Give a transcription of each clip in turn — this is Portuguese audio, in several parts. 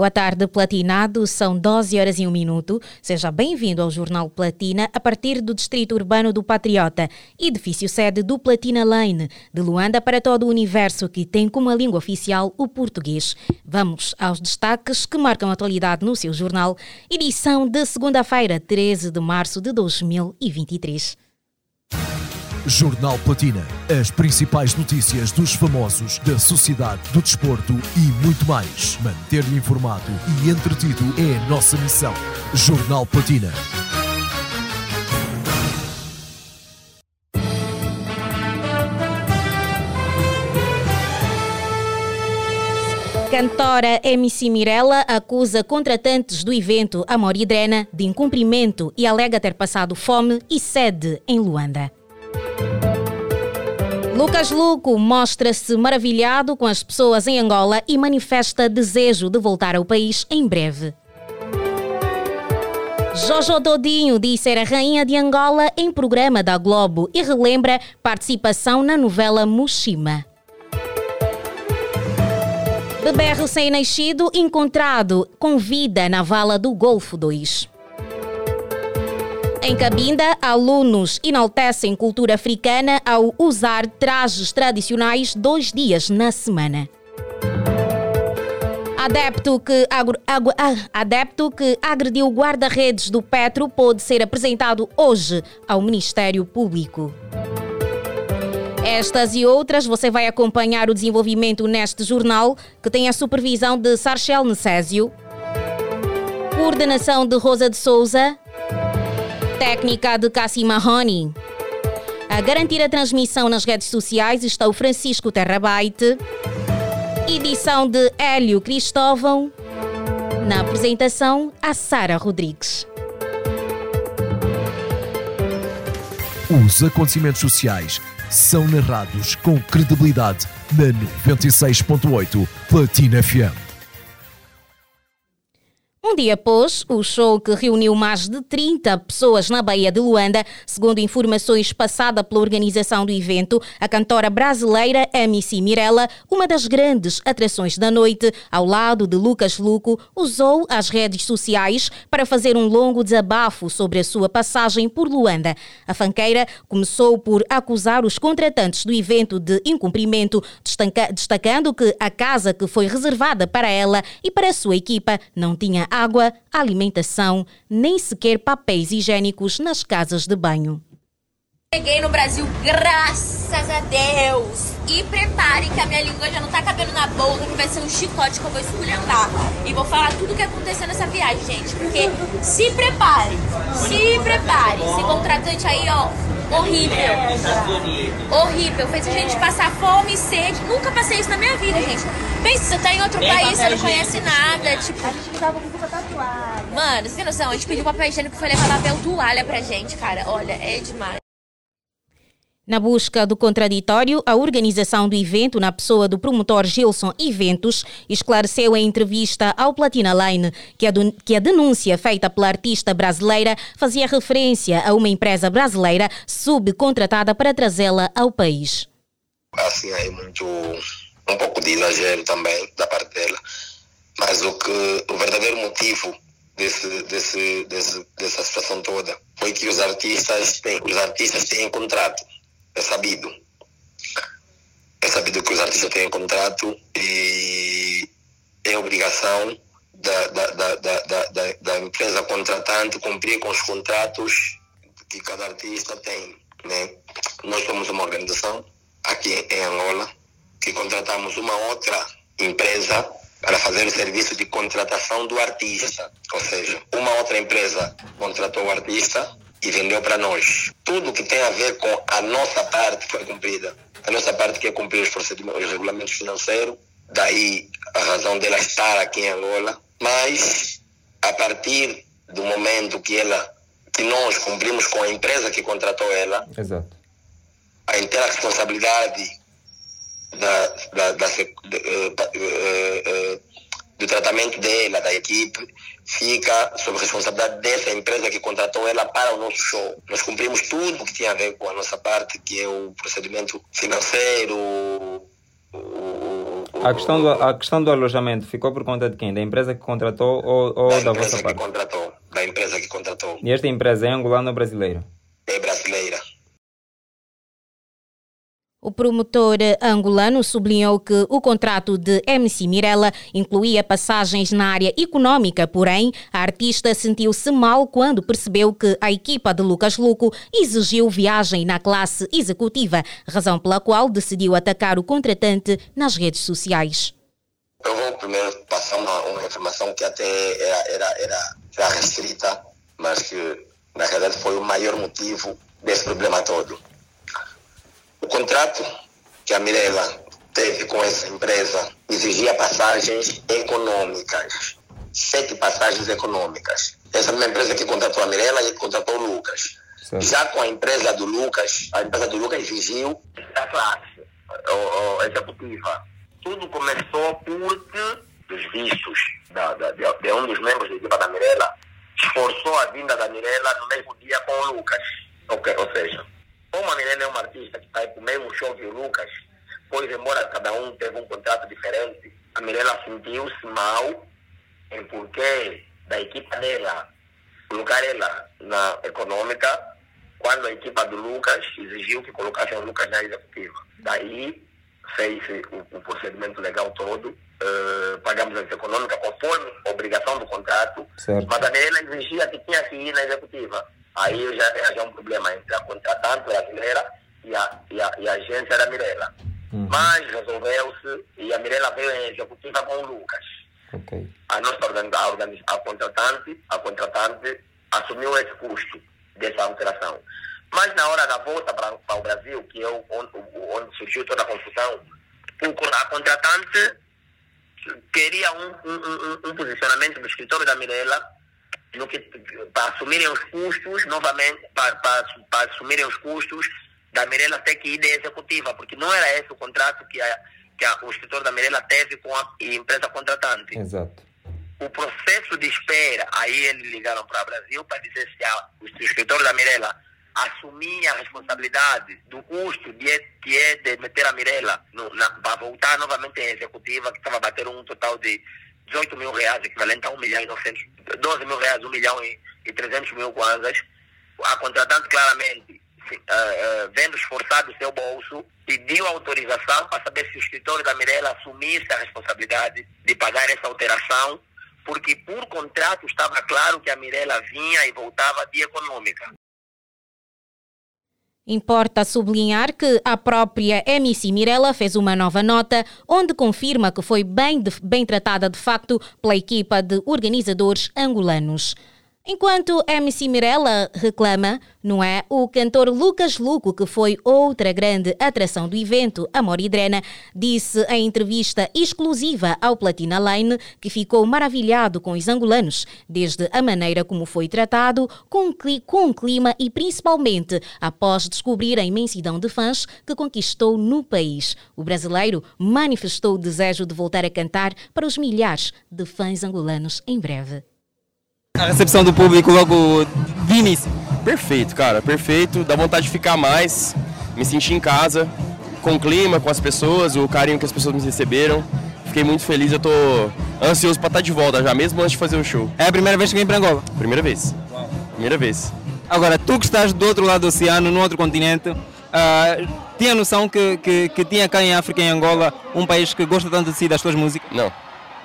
Boa tarde, Platinado. São 12 horas e um minuto. Seja bem-vindo ao Jornal Platina, a partir do Distrito Urbano do Patriota, edifício sede do Platina Lane, de Luanda para todo o universo que tem como língua oficial o português. Vamos aos destaques que marcam a atualidade no seu jornal, edição de segunda-feira, 13 de março de 2023. Jornal Platina. As principais notícias dos famosos, da sociedade, do desporto e muito mais. Manter-lhe informado e entretido é a nossa missão. Jornal Platina. Cantora MC Mirella acusa contratantes do evento Amor e Drena de incumprimento e alega ter passado fome e sede em Luanda. Lucas Luco mostra-se maravilhado com as pessoas em Angola e manifesta desejo de voltar ao país em breve. Jojo Dodinho diz ser a rainha de Angola em programa da Globo e relembra participação na novela Mushima. Bebê recém-nascido encontrado com vida na vala do Golfo 2. Em Cabinda, alunos enaltecem cultura africana ao usar trajes tradicionais dois dias na semana. Adepto que, adepto que agrediu guarda-redes do Petro pode ser apresentado hoje ao Ministério Público. Estas e outras você vai acompanhar o desenvolvimento neste jornal, que tem a supervisão de Sarchel Necésio, coordenação de Rosa de Souza, técnica de Cassie Mahoney. A garantir a transmissão nas redes sociais está o Francisco Terrabaite, edição de Hélio Cristóvão, na apresentação a Sara Rodrigues. Os acontecimentos sociais são narrados com credibilidade na 96.8 Platina FM. Um dia após o show que reuniu mais de 30 pessoas na Baía de Luanda, segundo informações passadas pela organização do evento, a cantora brasileira MC Mirella, uma das grandes atrações da noite, ao lado de Lucas Luco, usou as redes sociais para fazer um longo desabafo sobre a sua passagem por Luanda. A fanqueira começou por acusar os contratantes do evento de incumprimento, destacando que a casa que foi reservada para ela e para a sua equipa não tinha água, alimentação, nem sequer papéis higiênicos nas casas de banho. Cheguei no Brasil, graças a Deus! E prepare que a minha língua já não tá cabendo na boca, que vai ser um chicote que eu vou esculhambar. E vou falar tudo o que aconteceu nessa viagem, gente. Porque se prepare, se prepare. Esse contratante aí, ó, horrível. Horrível. Fez a gente passar fome e sede. Nunca passei isso na minha vida, gente. Pensa, você tá em outro país, você não conhece nada. Tipo. A gente tava com tatuada. Mano, você tem noção? A gente pediu papel higiênico e foi levar papel toalha pra gente, cara. Olha, é demais. Na busca do contraditório, a organização do evento, na pessoa do promotor Gilson Eventos, esclareceu em entrevista ao Platina Line que a, que a denúncia feita pela artista brasileira fazia referência a uma empresa brasileira subcontratada para trazê-la ao país. Assim, é muito. um pouco de exagero também da parte dela. Mas o, que, o verdadeiro motivo desse, desse, desse, dessa situação toda foi que os artistas têm, os artistas têm contrato é sabido. É sabido que os artistas têm contrato e é obrigação da, da, da, da, da, empresa contratante cumprir com os contratos que cada artista tem. Né? Nós somos uma organização aqui em Angola que contratamos uma outra empresa para fazer o serviço de contratação do artista. Ou seja, uma outra empresa contratou o artista e vendeu para nós. Tudo que tem a ver com a nossa parte foi cumprida. A nossa parte que é cumprir os procedimentos, os regulamentos financeiros, daí a razão dela estar aqui em Angola. Mas a partir do momento que ela, que nós cumprimos com a empresa que contratou ela, Exato. a inteira responsabilidade da, da, da, da do tratamento dela, da equipe, fica sob responsabilidade dessa empresa que contratou ela para o nosso show. Nós cumprimos tudo que tinha a ver com a nossa parte, que é o procedimento financeiro, o, o, A questão, do, a questão do alojamento ficou por conta de quem? Da empresa que contratou ou, ou da, da vossa parte? que contratou. Da empresa que contratou. E esta empresa é angolana ou brasileira. O promotor angolano sublinhou que o contrato de MC Mirella incluía passagens na área econômica, porém, a artista sentiu-se mal quando percebeu que a equipa de Lucas Luco exigiu viagem na classe executiva, razão pela qual decidiu atacar o contratante nas redes sociais. Eu vou primeiro passar uma, uma informação que até era, era, era, era restrita, mas que na realidade foi o maior motivo desse problema todo o contrato que a Mirella teve com essa empresa exigia passagens econômicas, sete passagens econômicas. Essa mesma empresa que contratou a Mirella e contratou o Lucas. Certo. Já com a empresa do Lucas, a empresa do Lucas exigiu a classe executiva. Tudo começou porque os vistos da, da, de, de, um dos membros da equipa da Mirella esforçou a vinda da Mirella no mesmo dia com o Lucas. Okay, ou seja, como a Mirella é uma artista que com o Lucas, pois embora cada um teve um contrato diferente, a Mirella sentiu-se mal em porquê da equipa dela colocar ela na econômica quando a equipa do Lucas exigiu que colocasse o Lucas na executiva. Daí fez o, o procedimento legal todo, uh, pagamos a econômica conforme obrigação do contrato, certo. mas a Mirella exigia que tinha que ir na executiva aí já, já é um problema entre a contratante brasileira e a, e a, e a agência da Mirella. Uhum. Mas resolveu-se e a Mirella veio em executiva com o Lucas. Okay. A nossa a, a, contratante, a contratante assumiu esse custo dessa alteração. Mas na hora da volta para, para o Brasil, que é onde, onde surgiu toda a confusão, a contratante queria um, um, um, um posicionamento do escritório da Mirella no que, para assumirem os custos, novamente, para, para, para assumirem os custos da Mirella ter que ir de executiva, porque não era esse o contrato que, a, que a, o escritor da Mirella teve com a empresa contratante. Exato. O processo de espera, aí eles ligaram para o Brasil para dizer se a, o escritor da Mirella assumia a responsabilidade do custo de, que é de meter a Mirella para voltar novamente em executiva, que estava a bater um total de 18 mil reais, equivalente a 1 milhão e 900, 12 mil reais, 1 milhão e, e 300 mil kwanzas. A contratante claramente, uh, vendo esforçado o seu bolso, pediu autorização para saber se o escritório da Mirella assumisse a responsabilidade de pagar essa alteração, porque por contrato estava claro que a Mirella vinha e voltava de econômica. Importa sublinhar que a própria MC Mirella fez uma nova nota onde confirma que foi bem, de, bem tratada de facto pela equipa de organizadores angolanos. Enquanto MC Mirella reclama, não é? O cantor Lucas Luco, que foi outra grande atração do evento, Amor e Drena, disse em entrevista exclusiva ao Platina Line que ficou maravilhado com os angolanos, desde a maneira como foi tratado, com, com o clima e principalmente após descobrir a imensidão de fãs que conquistou no país. O brasileiro manifestou o desejo de voltar a cantar para os milhares de fãs angolanos em breve. A recepção do público logo de início. Perfeito, cara, perfeito. Dá vontade de ficar mais, me sentir em casa, com o clima, com as pessoas, o carinho que as pessoas me receberam. Fiquei muito feliz, eu tô ansioso para estar tá de volta já, mesmo antes de fazer o show. É a primeira vez que vem para Angola? Primeira vez. Uau. Primeira vez. Agora, tu que estás do outro lado do oceano, no outro continente, uh, tinha noção que, que, que tinha cá em África, em Angola, um país que gosta tanto de si, das tuas músicas? Não,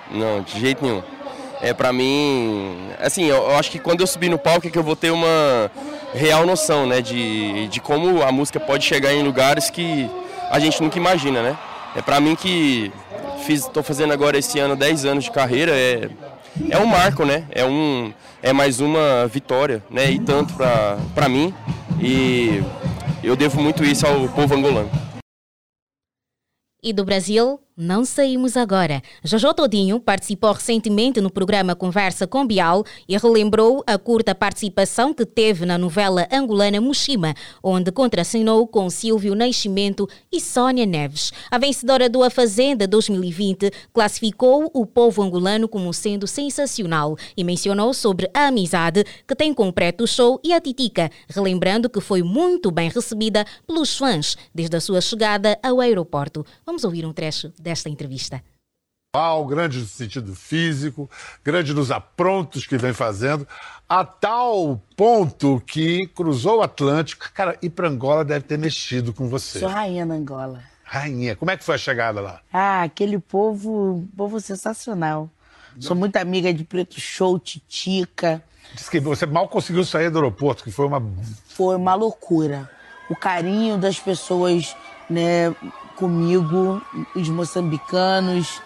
não, de jeito nenhum é para mim, assim, eu, eu, acho que quando eu subir no palco é que eu vou ter uma real noção, né, de, de como a música pode chegar em lugares que a gente nunca imagina, né? É para mim que fiz, fazendo agora esse ano 10 anos de carreira, é é um marco, né? É um é mais uma vitória, né? E tanto para mim e eu devo muito isso ao povo angolano. E do Brasil, não saímos agora. Jojo Todinho participou recentemente no programa Conversa com Bial e relembrou a curta participação que teve na novela angolana Mushima, onde contracenou com Silvio Nascimento e Sônia Neves. A vencedora do A Fazenda 2020 classificou o povo angolano como sendo sensacional e mencionou sobre a amizade que tem com o Preto Show e a Titica, relembrando que foi muito bem recebida pelos fãs desde a sua chegada ao aeroporto. Vamos ouvir um trecho desta entrevista. Uau, grande no sentido físico, grande nos aprontos que vem fazendo, a tal ponto que cruzou o Atlântico. Cara, ir para Angola deve ter mexido com você. Sou rainha na Angola. Rainha, como é que foi a chegada lá? Ah, aquele povo, povo sensacional. Sou muito amiga de Preto Show, Titica. Diz que você mal conseguiu sair do aeroporto, que foi uma. Foi uma loucura. O carinho das pessoas, né, comigo, os moçambicanos,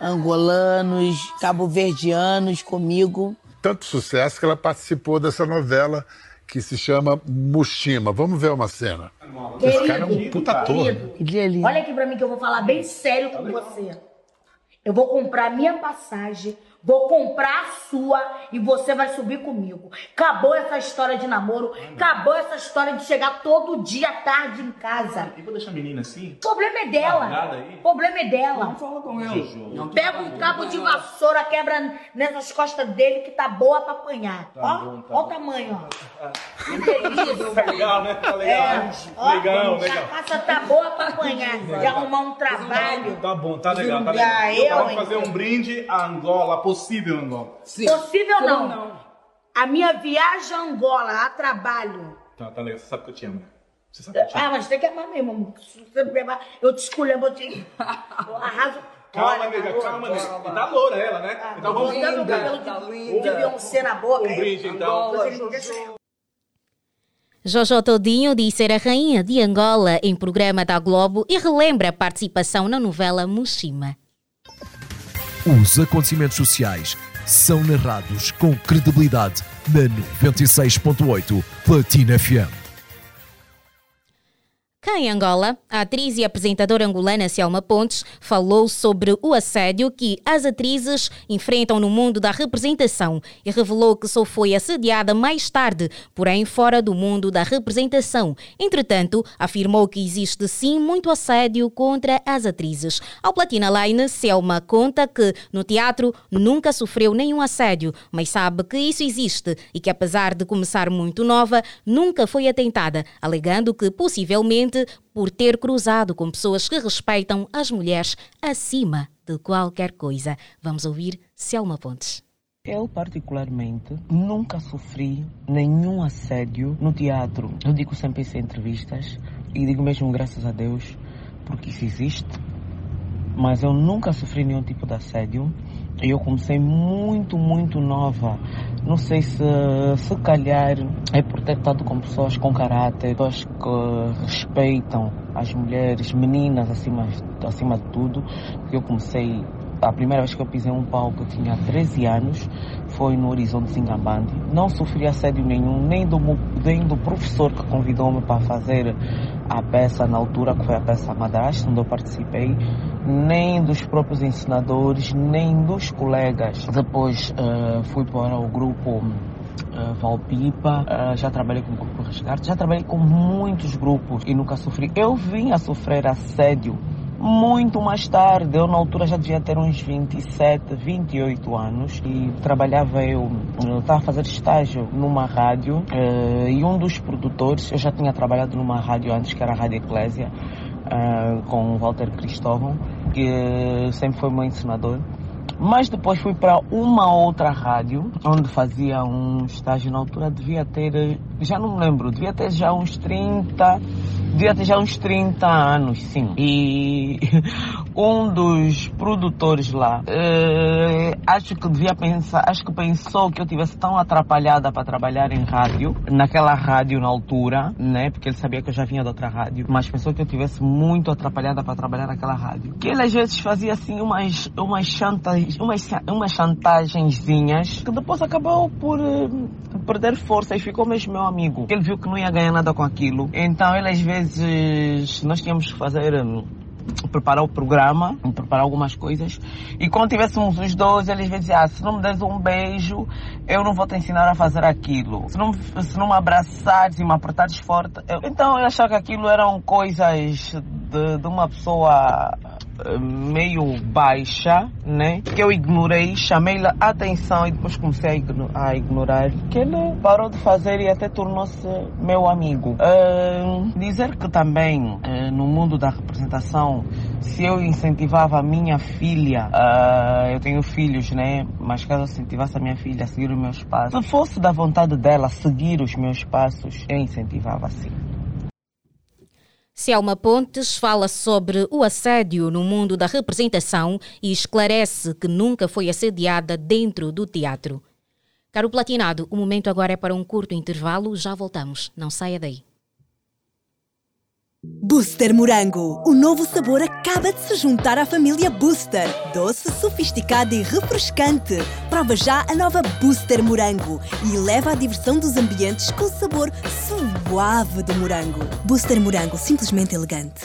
angolanos, cabo-verdianos comigo. Tanto sucesso que ela participou dessa novela que se chama Mushima. Vamos ver uma cena. Esse cara é um puta ator. Olha aqui pra mim que eu vou falar bem sério com você. Eu vou comprar minha passagem, vou comprar a sua e você vai subir comigo. Acabou essa história de namoro, acabou essa história de chegar todo dia à tarde em casa. E vou deixar a menina assim? O problema é dela. O problema é dela. Não fala com ela. Pega um cabo de vassoura, quebra nessas costas dele que tá boa pra apanhar. Tá ó, bom, tá ó o bom. tamanho, ó. Que delícia. Tá legal, né? Tá legal. É, ó, legal, a legal. caça tá boa pra apanhar, de arrumar um trabalho. Tá bom, tá legal, tá legal. eu, Vamos hein? fazer um brinde a Angola, possível Angola. Possível não. A minha viagem a Angola, a trabalho. Tá, tá legal. Você sabe que eu te amo, né? Você sabe que eu te amo. Ah, mas tem que amar mesmo. amor. Se você me eu te escolho, eu te... Eu arraso. Calma, Olha, nega, tá calma, nega. E tá loura ela, né? Então vamos... Botando o cabelo de, de Beyoncé na boca. Um brinde, então. Deixa- Jojo Todinho diz ser a rainha de Angola em programa da Globo e relembra a participação na novela Mushima. Os acontecimentos sociais são narrados com credibilidade na 96.8 Platina FM. Em Angola, a atriz e apresentadora angolana Selma Pontes falou sobre o assédio que as atrizes enfrentam no mundo da representação e revelou que só foi assediada mais tarde, porém fora do mundo da representação. Entretanto, afirmou que existe sim muito assédio contra as atrizes. Ao Platina Line, Selma conta que no teatro nunca sofreu nenhum assédio, mas sabe que isso existe e que apesar de começar muito nova, nunca foi atentada, alegando que possivelmente por ter cruzado com pessoas que respeitam as mulheres acima de qualquer coisa. Vamos ouvir Selma Pontes. Eu, particularmente, nunca sofri nenhum assédio no teatro. Eu digo sempre isso em entrevistas e digo mesmo graças a Deus, porque isso existe. Mas eu nunca sofri nenhum tipo de assédio. Eu comecei muito, muito nova. Não sei se, se calhar é por ter estado com pessoas com caráter, pessoas que respeitam as mulheres, meninas acima, acima de tudo. Porque eu comecei a primeira vez que eu pisei um palco eu tinha 13 anos, foi no Horizonte Singambandi. Não sofri assédio nenhum, nem do, nem do professor que convidou-me para fazer a peça na altura, que foi a peça Madrasta, onde eu participei, nem dos próprios ensinadores, nem dos colegas. Depois eh, fui para o grupo eh, Valpipa, eh, já trabalhei com o grupo Resgate, já trabalhei com muitos grupos e nunca sofri. Eu vim a sofrer assédio muito mais tarde, eu na altura já devia ter uns 27, 28 anos e trabalhava eu, eu estava a fazer estágio numa rádio eh, e um dos produtores, eu já tinha trabalhado numa rádio antes que era a Rádio Eclésia, eh, com o Walter Cristóvão, que sempre foi meu ensinador. Mas depois fui para uma outra rádio, onde fazia um estágio na altura, devia ter, já não me lembro, devia ter já uns 30, devia ter já uns 30 anos, sim. E um dos produtores lá, eh, acho que devia pensar, acho que pensou que eu tivesse tão atrapalhada para trabalhar em rádio, naquela rádio na altura, né? Porque ele sabia que eu já vinha de outra rádio, mas pensou que eu tivesse muito atrapalhada para trabalhar naquela rádio. Que ele às vezes fazia assim umas, umas chantagens, umas, umas chantagenzinhas, que depois acabou por eh, perder força e ficou mesmo meu amigo. Ele viu que não ia ganhar nada com aquilo, então ele às vezes, nós tínhamos que fazer... hum, preparar o programa, preparar algumas coisas. E quando tivéssemos os dois, eles diziam, ah, se não me des um beijo, eu não vou te ensinar a fazer aquilo. Se não, se não me abraçares e me apertares forte. Eu... Então eu achava que aquilo eram coisas de, de uma pessoa meio baixa, né? Que eu ignorei, chamei-lhe a atenção e depois comecei a, igno- a ignorar. Que ele parou de fazer e até tornou-se meu amigo. Ah, dizer que também eh, no mundo da representação se eu incentivava a minha filha, uh, eu tenho filhos, né? Mas caso eu incentivasse a minha filha a seguir os meus passos, se fosse da vontade dela seguir os meus passos, eu incentivava sim. Selma Pontes fala sobre o assédio no mundo da representação e esclarece que nunca foi assediada dentro do teatro. Caro Platinado, o momento agora é para um curto intervalo, já voltamos. Não saia daí. Booster Morango. O novo sabor acaba de se juntar à família Booster. Doce, sofisticado e refrescante. Prova já a nova Booster Morango e leva a diversão dos ambientes com o sabor suave do morango. Booster Morango, simplesmente elegante.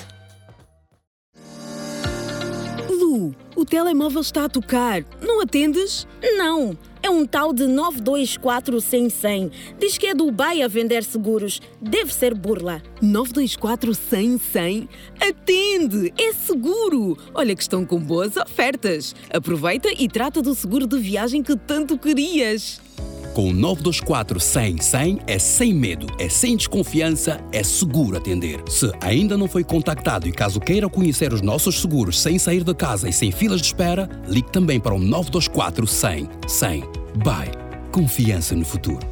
Lu, o telemóvel está a tocar. Não atendes? Não. É um tal de 924 100 100. Diz que é Dubai a vender seguros. Deve ser burla. 924 100 100? Atende! É seguro! Olha que estão com boas ofertas. Aproveita e trata do seguro de viagem que tanto querias. Com o 924 100 100 é sem medo, é sem desconfiança, é seguro atender. Se ainda não foi contactado e caso queira conhecer os nossos seguros sem sair de casa e sem filas de espera, ligue também para o 924 100 100. Bye. Confiança no futuro.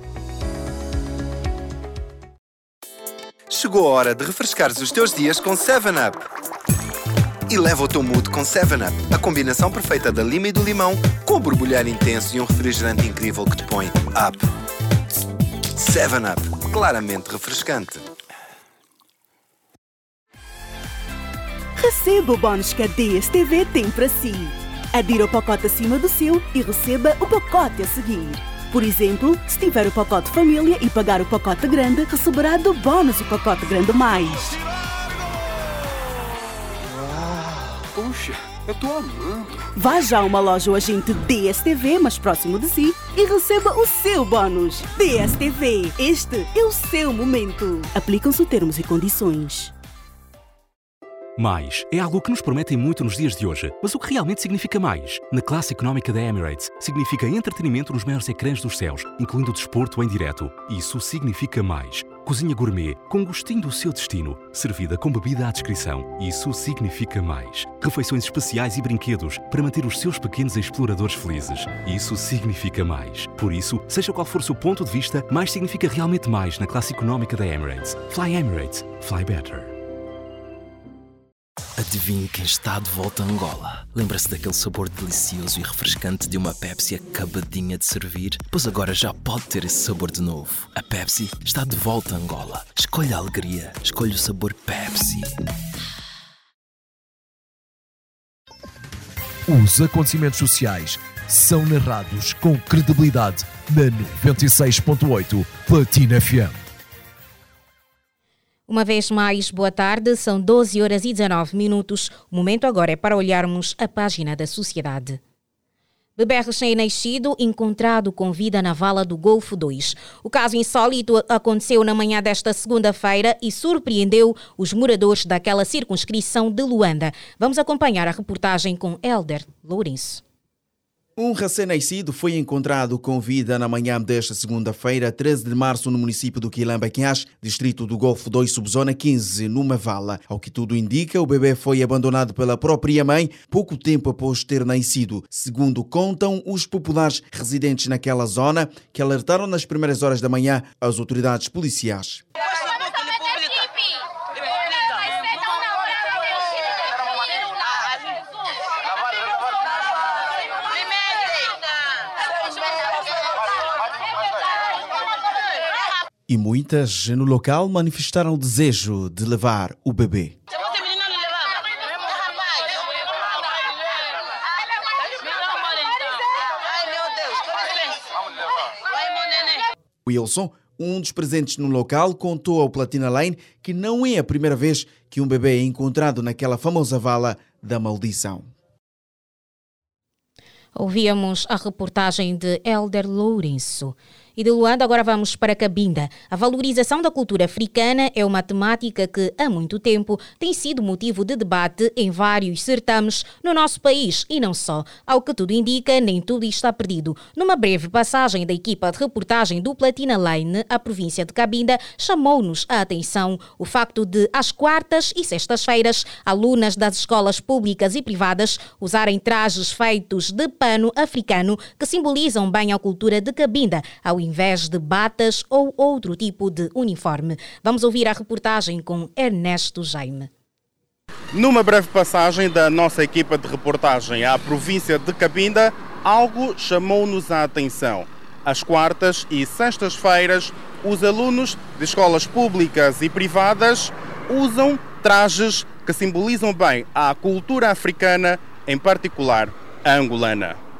Chegou a hora de refrescares os teus dias com 7-Up. E leva o teu mood com 7-Up, a combinação perfeita da lima e do limão, com o borbulhar intenso e um refrigerante incrível que te põe up. 7-Up, claramente refrescante. Receba o bónus que a DSTV tem para si. Adira o pacote acima do seu e receba o pacote a seguir. Por exemplo, se tiver o pacote família e pagar o pacote grande, receberá do bónus o pacote grande mais. Puxa, eu tô amando. Vá já a uma loja ou agente DSTV mais próximo de si e receba o seu bónus. DSTV, este é o seu momento. Aplicam-se termos e condições. Mais é algo que nos prometem muito nos dias de hoje, mas o que realmente significa mais? Na classe económica da Emirates, significa entretenimento nos maiores ecrãs dos céus, incluindo desporto em direto. Isso significa mais. Cozinha gourmet, com gostinho do seu destino, servida com bebida à descrição. Isso significa mais. Refeições especiais e brinquedos para manter os seus pequenos exploradores felizes. Isso significa mais. Por isso, seja qual for o seu ponto de vista, mais significa realmente mais na classe económica da Emirates. Fly Emirates. Fly better. Adivinhe quem está de volta a Angola. Lembra-se daquele sabor delicioso e refrescante de uma Pepsi acabadinha de servir? Pois agora já pode ter esse sabor de novo. A Pepsi está de volta a Angola. Escolha a alegria, escolha o sabor Pepsi. Os acontecimentos sociais são narrados com credibilidade na 96.8 Platina FM. Uma vez mais, boa tarde, são 12 horas e 19 minutos. O momento agora é para olharmos a página da sociedade. Bebê recém-nascido encontrado com vida na vala do Golfo 2. O caso insólito aconteceu na manhã desta segunda-feira e surpreendeu os moradores daquela circunscrição de Luanda. Vamos acompanhar a reportagem com Elder Lourenço. Um recém-nascido foi encontrado com vida na manhã desta segunda-feira, 13 de março, no município do Quilambaquiás, distrito do Golfo 2, subzona 15, numa vala. Ao que tudo indica, o bebê foi abandonado pela própria mãe pouco tempo após ter nascido. Segundo contam os populares residentes naquela zona, que alertaram nas primeiras horas da manhã as autoridades policiais. E muitas no local manifestaram o desejo de levar o bebê. Wilson, um dos presentes no local, contou ao Platina Lane que não é a primeira vez que um bebê é encontrado naquela famosa vala da maldição. Ouvíamos a reportagem de Elder Lourenço. E de Luanda agora vamos para Cabinda. A valorização da cultura africana é uma temática que há muito tempo tem sido motivo de debate em vários certames no nosso país e não só. Ao que tudo indica, nem tudo está perdido. Numa breve passagem da equipa de reportagem do Platina Line, a província de Cabinda chamou-nos a atenção o facto de, às quartas e sextas-feiras, alunas das escolas públicas e privadas usarem trajes feitos de pano africano que simbolizam bem a cultura de Cabinda, ao invés de batas ou outro tipo de uniforme. Vamos ouvir a reportagem com Ernesto Jaime. Numa breve passagem da nossa equipa de reportagem à província de Cabinda, algo chamou-nos a atenção. Às quartas e sextas-feiras, os alunos de escolas públicas e privadas usam trajes que simbolizam bem a cultura africana, em particular a angolana.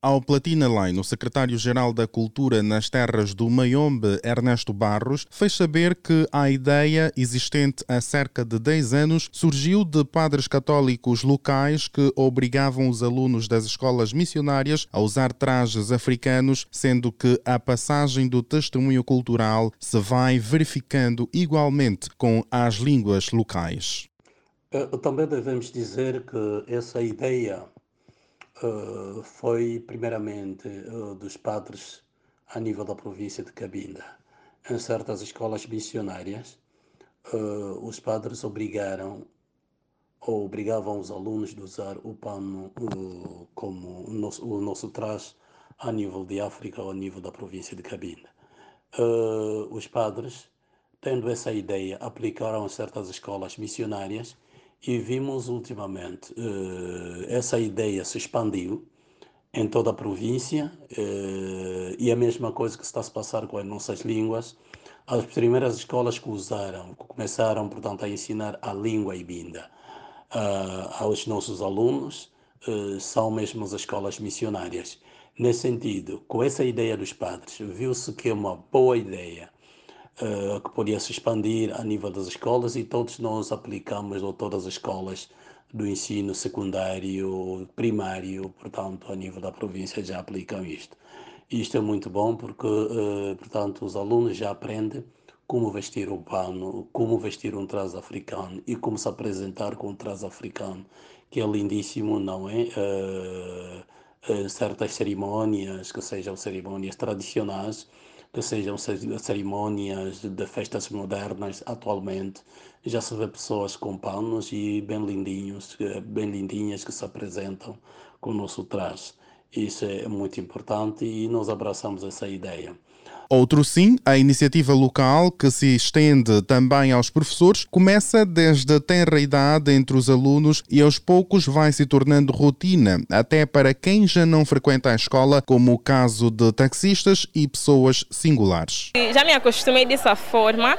Ao Platina Line, o secretário-geral da Cultura nas terras do Mayombe, Ernesto Barros, fez saber que a ideia, existente há cerca de 10 anos, surgiu de padres católicos locais que obrigavam os alunos das escolas missionárias a usar trajes africanos, sendo que a passagem do testemunho cultural se vai verificando igualmente com as línguas locais. Eh, também devemos dizer que essa ideia uh, foi primeiramente uh, dos padres a nível da província de Cabinda. Em certas escolas missionárias, uh, os padres obrigaram ou obrigavam os alunos a usar o pano como o nosso, o nosso traje a nível de África ou a nível da província de Cabinda. os padres, tendo essa ideia, aplicaram certas escolas missionárias e vimos ultimamente uh, essa ideia se expandiu em toda a província uh, e a mesma coisa que está a se passar com as nossas línguas. As primeiras escolas que usaram, que começaram, portanto, a ensinar a língua ibinda uh, aos nossos alunos, são mesmo as escolas missionárias. Nesse sentido, com essa ideia dos padres, viu-se que é uma boa ideia uh, que podia se expandir a nível das escolas e todos nós aplicamos, ou todas as escolas do ensino secundário, primário, portanto, a nível da província já aplicam isto. Isto é muito bom porque, uh, portanto, os alunos já aprendem como vestir o pano, como vestir um traje africano e como se apresentar com um traje africano, que é lindíssimo, não é? Uh, certas cerimônias, que sejam cerimônias tradicionais, que sejam cerimônias de festas modernas, atualmente já se vê pessoas com panos e bem lindinhos, bem lindinhas que se apresentam com o nosso traje. Isso é muito importante e nós abraçamos essa ideia. Outro sim, a iniciativa local, que se estende também aos professores, começa desde a tenra idade entre os alunos e aos poucos vai se tornando rotina, até para quem já não frequenta a escola, como o caso de taxistas e pessoas singulares. Já me acostumei dessa forma,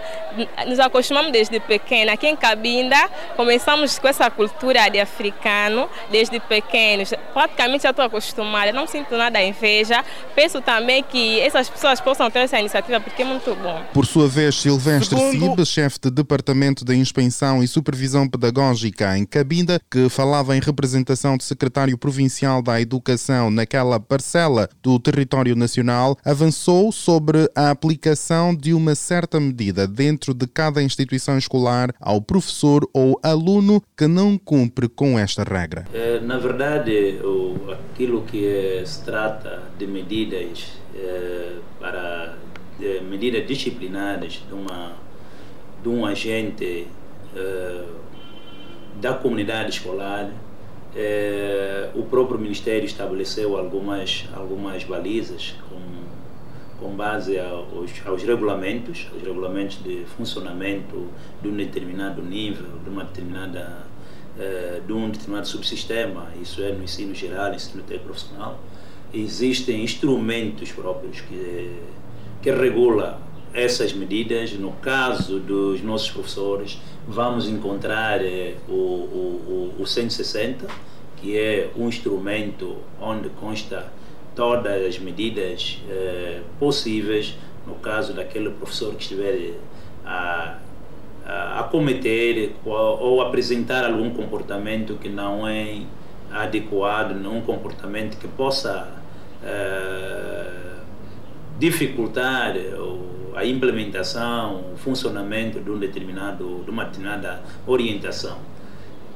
nos acostumamos desde pequena. Aqui em Cabinda, começamos com essa cultura de africano desde pequenos. Praticamente já estou acostumada, não sinto nada inveja. Penso também que essas pessoas possam ter essa iniciativa porque é muito bom. Por sua vez, Silvestre Segundo... Cib, chefe de Departamento de Inspeção e Supervisão Pedagógica em Cabinda, que falava em representação do secretário provincial da Educação naquela parcela do território nacional, avançou sobre a aplicação de uma certa medida dentro de cada instituição escolar ao professor ou aluno que não cumpre com esta regra. É, na verdade, aquilo que se trata de medidas para de medidas disciplinares de, uma, de um agente é, da comunidade escolar, o próprio Ministério estabeleceu algumas, algumas balizas com, com base aos, aos regulamentos, os regulamentos de funcionamento de um determinado nível, de uma determinada de um determinado subsistema, isso é no ensino geral, ensino técnico profissional, existem instrumentos próprios que, que regula essas medidas. No caso dos nossos professores, vamos encontrar eh, o, o, o 160, que é um instrumento onde consta todas as medidas eh, possíveis no caso daquele professor que estiver a, a, a cometer ou, apresentar algum comportamento que não é adequado, não um comportamento que possa uh, dificultar a implementação, o funcionamento de um determinado, de uma determinada orientação.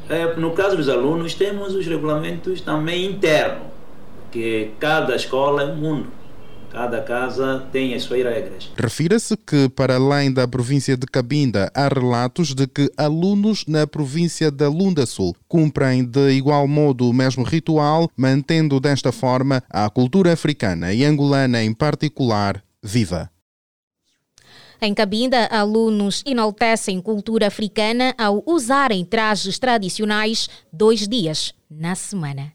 É, no caso dos alunos, temos os regulamentos também internos, que cada escola é um mundo. Cada casa tem as suas regras. Refira-se que, para além da província de Cabinda, há relatos de que alunos na província da Lunda Sul cumprem de igual modo o mesmo ritual, mantendo desta forma a cultura africana e angolana em particular viva. Em Cabinda, alunos enaltecem cultura africana ao usarem trajes tradicionais dois dias na semana.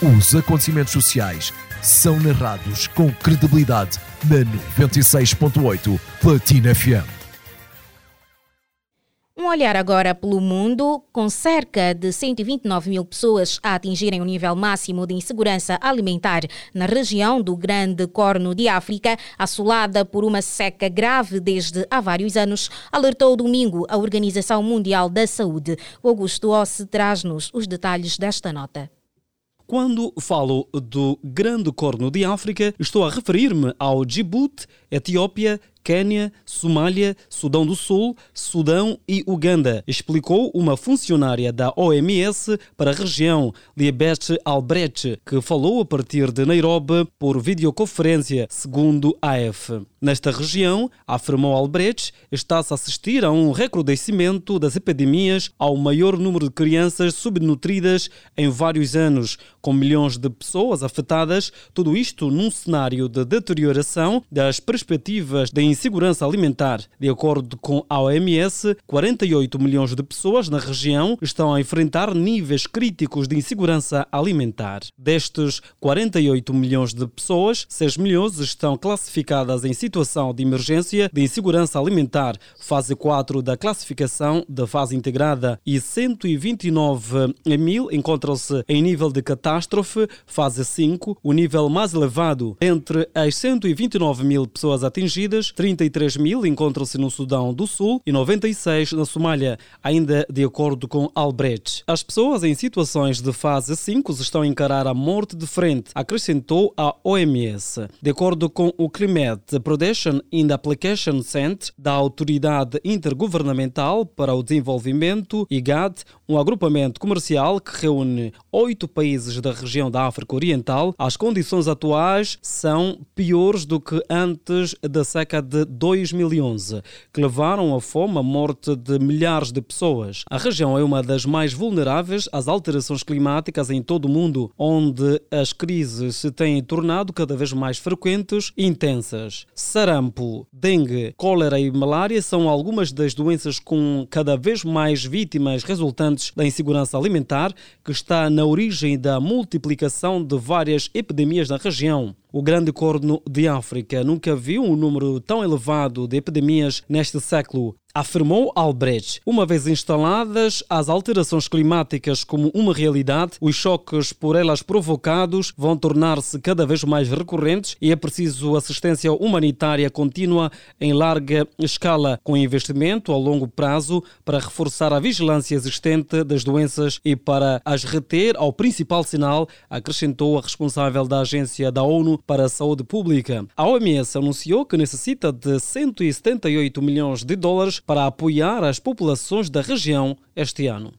Os acontecimentos sociais são narrados com credibilidade na 96.8 Platina FM. Um olhar agora pelo mundo, com cerca de 129 mil pessoas a atingirem o nível máximo de insegurança alimentar na região do Grande Corno de África, assolada por uma seca grave desde há vários anos, alertou domingo a Organização Mundial da Saúde. Augusto Ossi traz-nos os detalhes desta nota. Quando falo do Grande Corno de África, estou a referir-me ao Djibouti, Etiópia, Quênia, Somália, Sudão do Sul, Sudão e Uganda, explicou uma funcionária da OMS para a região, Liebet Albrecht, que falou a partir de Nairobi por videoconferência, segundo a AF. Nesta região, afirmou Albrecht, está-se a assistir a um recrudescimento das epidemias ao maior número de crianças subnutridas em vários anos, com milhões de pessoas afetadas, tudo isto num cenário de deterioração das perspectivas de insegurança alimentar. De acordo com a OMS, 48 milhões de pessoas na região estão a enfrentar níveis críticos de insegurança alimentar. Destes 48 milhões de pessoas, 6 milhões estão classificadas em situação de emergência de insegurança alimentar, fase 4 da classificação da fase integrada, e 129 mil encontram-se em nível de catástrofe, fase 5, o nível mais elevado. Entre as 129 mil pessoas atingidas, 33 mil encontram-se no Sudão do Sul e 96 na Somália, ainda de acordo com Albrecht. As pessoas em situações de fase 5 estão a encarar a morte de frente, acrescentou a OMS. De acordo com o CRIMET, Protection and Application Center, da Autoridade Intergovernamental para o Desenvolvimento, IGAD, um agrupamento comercial que reúne oito países da região da África Oriental, as condições atuais são piores do que antes da seca de de 2011, que levaram à fome a morte de milhares de pessoas. A região é uma das mais vulneráveis às alterações climáticas em todo o mundo, onde as crises se têm tornado cada vez mais frequentes e intensas. Sarampo, dengue, cólera e malária são algumas das doenças com cada vez mais vítimas resultantes da insegurança alimentar, que está na origem da multiplicação de várias epidemias na região. O Grande Corno de África nunca viu um número tão elevado de epidemias neste século afirmou Albrecht. Uma vez instaladas as alterações climáticas como uma realidade, os choques por elas provocados vão tornar-se cada vez mais recorrentes e é preciso assistência humanitária contínua em larga escala, com investimento a longo prazo para reforçar a vigilância existente das doenças e para as reter ao principal sinal, acrescentou a responsável da Agência da ONU para a Saúde Pública. A OMS anunciou que necessita de 178 milhões de dólares para apoiar as populações da região este ano.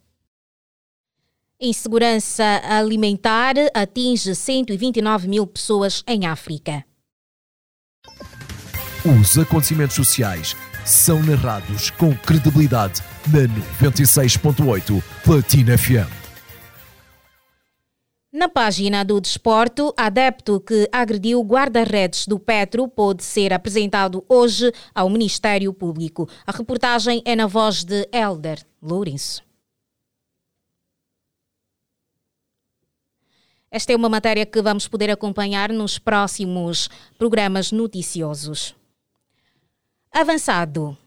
Insegurança alimentar atinge 129 mil pessoas em África. Os acontecimentos sociais são narrados com credibilidade na 96.8 Platina FM. Na página do desporto, adepto que agrediu guarda-redes do Petro pode ser apresentado hoje ao Ministério Público. A reportagem é na voz de Elder Lourenço. Esta é uma matéria que vamos poder acompanhar nos próximos programas noticiosos. Avançado.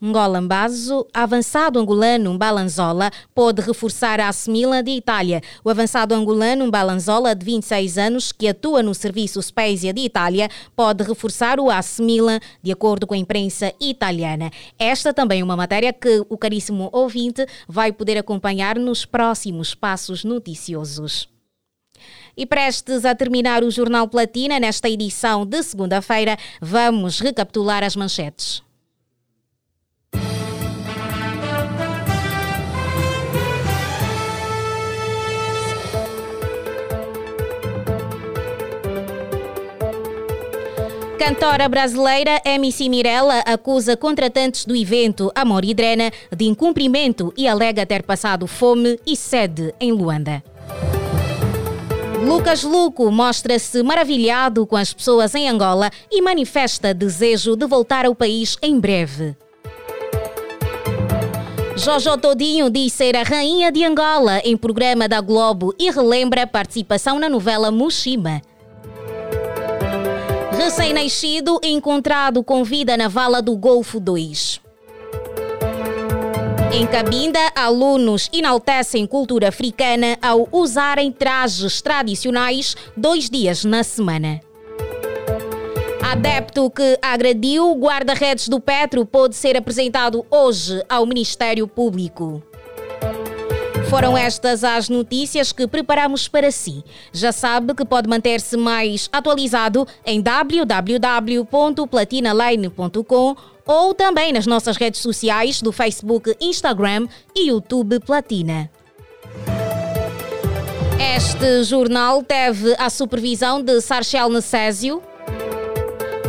Ngola Mbazo, avançado angolano Balanzola, pode reforçar a Semila de Itália. O avançado angolano Balanzola, de 26 anos, que atua no serviço Spezia de Itália, pode reforçar o AC Milan, de acordo com a imprensa italiana. Esta também é uma matéria que o caríssimo ouvinte vai poder acompanhar nos próximos passos noticiosos. E prestes a terminar o Jornal Platina, nesta edição de segunda-feira, vamos recapitular as manchetes. Cantora brasileira MC Mirella acusa contratantes do evento Amor e Drena de incumprimento e alega ter passado fome e sede em Luanda. Lucas Luco mostra-se maravilhado com as pessoas em Angola e manifesta desejo de voltar ao país em breve. Jojo Todinho diz ser a rainha de Angola em programa da Globo e relembra a participação na novela Mushima. Recém-nascido encontrado com vida na vala do Golfo 2. Em Cabinda, alunos enaltecem cultura africana ao usarem trajes tradicionais dois dias na semana. Adepto que agrediu guarda-redes do Petro pode ser apresentado hoje ao Ministério Público. Foram estas as notícias que preparamos para si. Já sabe que pode manter-se mais atualizado em www.platinaline.com ou também nas nossas redes sociais do Facebook, Instagram e YouTube Platina. Este jornal teve a supervisão de Sarchel Necésio,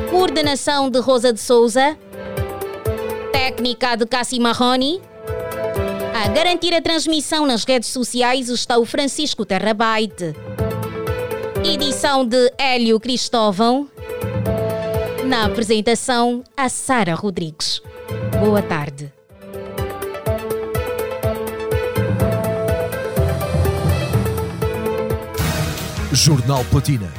coordenação de Rosa de Souza, técnica de Cassi Marroni, a garantir a transmissão nas redes sociais está o Francisco Terrabaite. Edição de Hélio Cristóvão. Na apresentação, a Sara Rodrigues. Boa tarde. Jornal Platina.